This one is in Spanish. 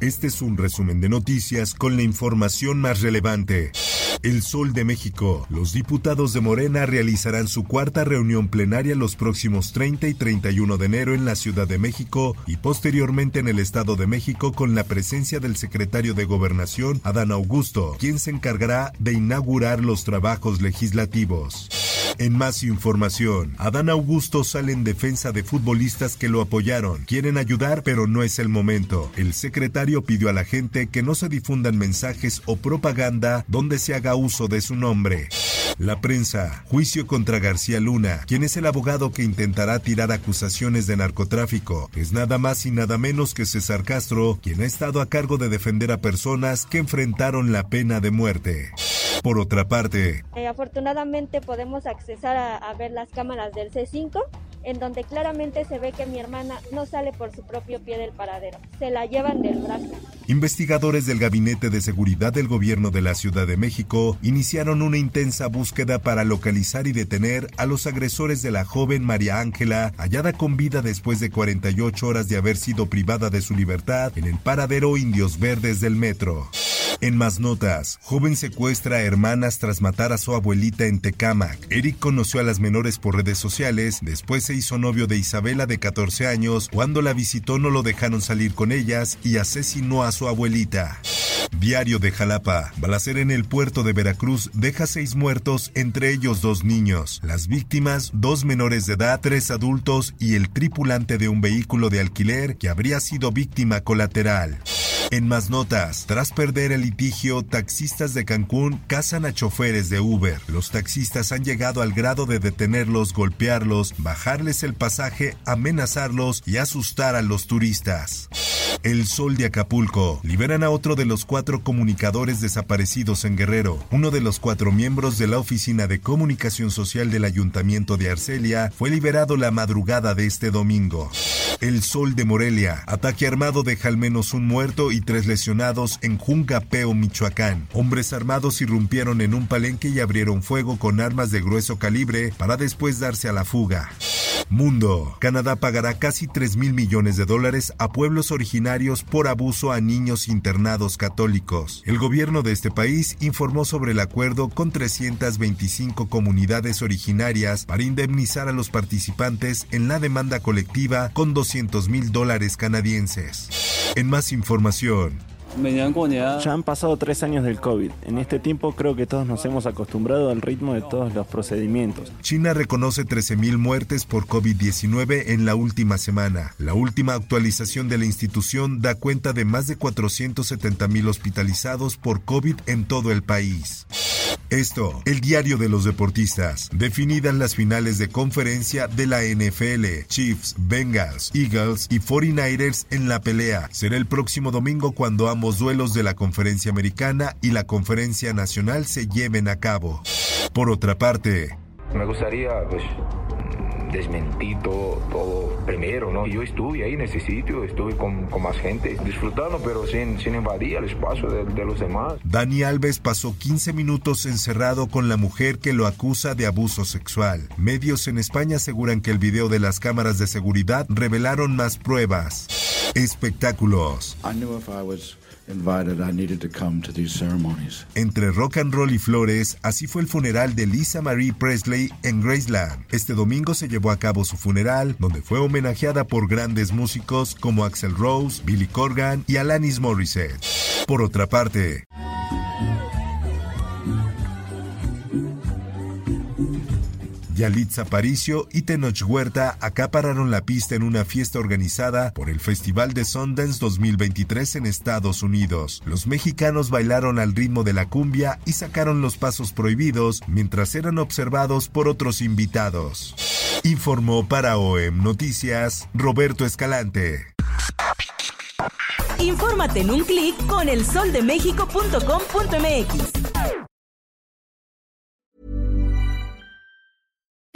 Este es un resumen de noticias con la información más relevante. El Sol de México. Los diputados de Morena realizarán su cuarta reunión plenaria los próximos 30 y 31 de enero en la Ciudad de México y posteriormente en el Estado de México con la presencia del secretario de Gobernación, Adán Augusto, quien se encargará de inaugurar los trabajos legislativos. En más información, Adán Augusto sale en defensa de futbolistas que lo apoyaron. Quieren ayudar, pero no es el momento. El secretario pidió a la gente que no se difundan mensajes o propaganda donde se haga uso de su nombre. La prensa. Juicio contra García Luna, quien es el abogado que intentará tirar acusaciones de narcotráfico. Es nada más y nada menos que César Castro, quien ha estado a cargo de defender a personas que enfrentaron la pena de muerte. Por otra parte, Eh, afortunadamente podemos accesar a, a ver las cámaras del C5, en donde claramente se ve que mi hermana no sale por su propio pie del paradero, se la llevan del brazo. investigadores del Gabinete de Seguridad del Gobierno de la Ciudad de México iniciaron una intensa búsqueda para localizar y detener a los agresores de la joven María Ángela, hallada con vida después de 48 horas de haber sido privada de su libertad en el paradero Indios Verdes del metro. En más notas, joven secuestra a hermanas tras matar a su abuelita en Tecámac. Eric conoció a las menores por redes sociales, después se hizo novio de Isabela de 14 años, cuando la visitó no lo dejaron salir con ellas y asesinó a su abuelita. Diario de Jalapa. Balacera en el puerto de Veracruz deja seis muertos, entre ellos dos niños. Las víctimas, dos menores de edad, tres adultos y el tripulante de un vehículo de alquiler que habría sido víctima colateral. En más notas, tras perder el litigio, taxistas de Cancún cazan a choferes de Uber. Los taxistas han llegado al grado de detenerlos, golpearlos, bajarles el pasaje, amenazarlos y asustar a los turistas. El Sol de Acapulco. Liberan a otro de los cuatro comunicadores desaparecidos en Guerrero. Uno de los cuatro miembros de la Oficina de Comunicación Social del Ayuntamiento de Arcelia fue liberado la madrugada de este domingo. El Sol de Morelia. Ataque armado deja al menos un muerto y tres lesionados en Jungapeo, Michoacán. Hombres armados irrumpieron en un palenque y abrieron fuego con armas de grueso calibre para después darse a la fuga. Mundo. Canadá pagará casi 3 mil millones de dólares a pueblos originarios por abuso a niños internados católicos. El gobierno de este país informó sobre el acuerdo con 325 comunidades originarias para indemnizar a los participantes en la demanda colectiva con 200 mil dólares canadienses. En más información, Ya han pasado tres años del COVID. En este tiempo creo que todos nos hemos acostumbrado al ritmo de todos los procedimientos. China reconoce 13.000 muertes por COVID-19 en la última semana. La última actualización de la institución da cuenta de más de 470.000 hospitalizados por COVID en todo el país. Esto, el diario de los deportistas. Definidas las finales de conferencia de la NFL, Chiefs, Bengals, Eagles y 49ers en la pelea. Será el próximo domingo cuando ambos duelos de la conferencia americana y la conferencia nacional se lleven a cabo. Por otra parte, Me gustaría pues desmentir todo, todo primero, ¿no? Yo estuve ahí en ese sitio, estuve con, con más gente, disfrutando, pero sin, sin invadir el espacio de, de los demás. Dani Alves pasó 15 minutos encerrado con la mujer que lo acusa de abuso sexual. Medios en España aseguran que el video de las cámaras de seguridad revelaron más pruebas. Espectáculos. I knew if I was Entre rock and roll y flores, así fue el funeral de Lisa Marie Presley en Graceland. Este domingo se llevó a cabo su funeral, donde fue homenajeada por grandes músicos como Axel Rose, Billy Corgan y Alanis Morissette. Por otra parte, Yalitza Aparicio y Tenoch Huerta acapararon la pista en una fiesta organizada por el Festival de Sundance 2023 en Estados Unidos. Los mexicanos bailaron al ritmo de la cumbia y sacaron los pasos prohibidos mientras eran observados por otros invitados. Informó para OEM Noticias Roberto Escalante. Infórmate en un clic con elsoldemexico.com.mx.